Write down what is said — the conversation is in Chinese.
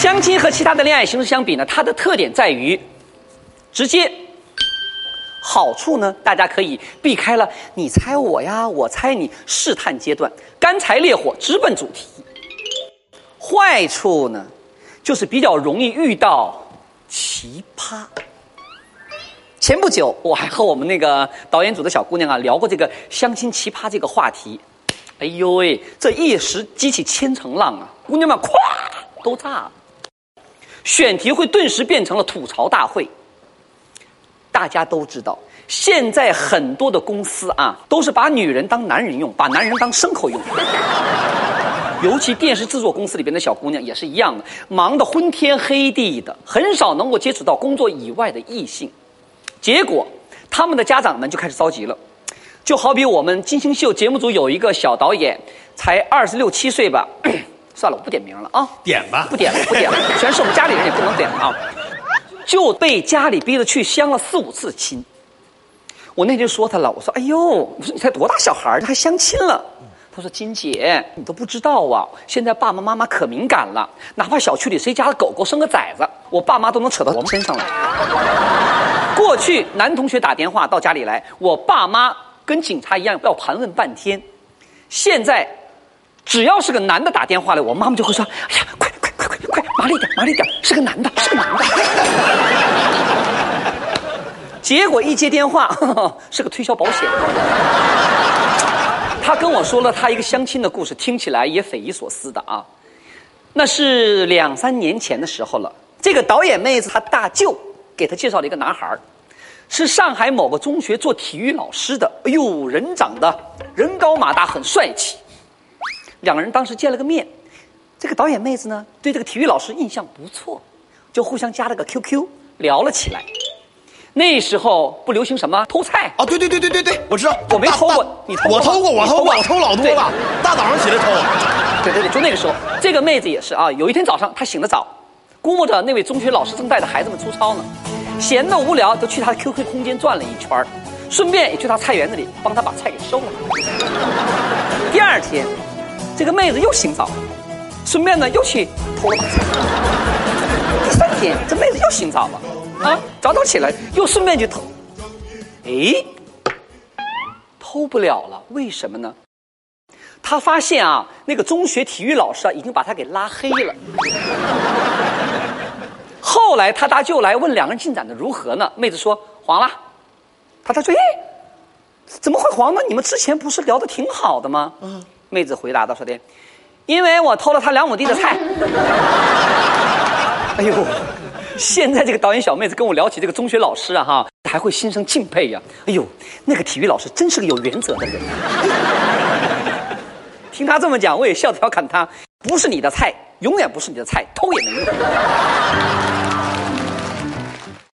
相亲和其他的恋爱形式相比呢，它的特点在于直接。好处呢，大家可以避开了你猜我呀，我猜你试探阶段，干柴烈火直奔主题。坏处呢，就是比较容易遇到奇葩。前不久，我还和我们那个导演组的小姑娘啊聊过这个相亲奇葩这个话题。哎呦喂，这一时激起千层浪啊！姑娘们咵都炸了，选题会顿时变成了吐槽大会。大家都知道，现在很多的公司啊，都是把女人当男人用，把男人当牲口用。尤其电视制作公司里边的小姑娘也是一样的，忙得昏天黑地的，很少能够接触到工作以外的异性。结果，他们的家长们就开始着急了。就好比我们金星秀节目组有一个小导演，才二十六七岁吧，算了，我不点名了啊。点吧，不点了，不点了，全是我们家里人，也不能点了啊。就被家里逼着去相了四五次亲。我那天说他了，我说：“哎呦，我说你才多大小孩儿，还相亲了？”他说：“金姐，你都不知道啊，现在爸爸妈妈可敏感了，哪怕小区里谁家的狗狗生个崽子，我爸妈都能扯到我们身上来。过去男同学打电话到家里来，我爸妈跟警察一样要盘问半天。现在，只要是个男的打电话来，我妈妈就会说：‘哎呀，快快快快快，麻利点，麻利点，是个男的，是个男的。’结果一接电话，呵 呵是个推销保险。他跟我说了他一个相亲的故事，听起来也匪夷所思的啊。那是两三年前的时候了。这个导演妹子她大舅给她介绍了一个男孩是上海某个中学做体育老师的。哎呦，人长得人高马大，很帅气。两个人当时见了个面，这个导演妹子呢对这个体育老师印象不错，就互相加了个 QQ，聊了起来。那时候不流行什么偷菜啊，对对对对对对，我知道，我没偷过你偷过我偷过，我偷过，我偷老多对了，大早上起来偷。对对对，就那个时候，这个妹子也是啊。有一天早上，她醒得早，估摸着那位中学老师正带着孩子们出操呢，闲得无聊，就去他的 QQ 空间转了一圈儿顺便也去他菜园子里帮他把菜给收了。第二天，这个妹子又醒早，顺便呢又去偷了把菜。第三天，这妹子又醒早了，啊，早早起来又顺便去偷。哎，偷不了了，为什么呢？他发现啊，那个中学体育老师啊，已经把他给拉黑了。后来他大舅来问两个人进展的如何呢？妹子说黄了。他大舅哎，怎么会黄呢？你们之前不是聊的挺好的吗？嗯。妹子回答道说的，因为我偷了他两亩地的菜。哎呦，现在这个导演小妹子跟我聊起这个中学老师啊，哈，还会心生敬佩呀、哎呦，那个体育老师真是个有原则的人。听他这么讲，我也笑着调侃他：不是你的菜，永远不是你的菜，偷也没用。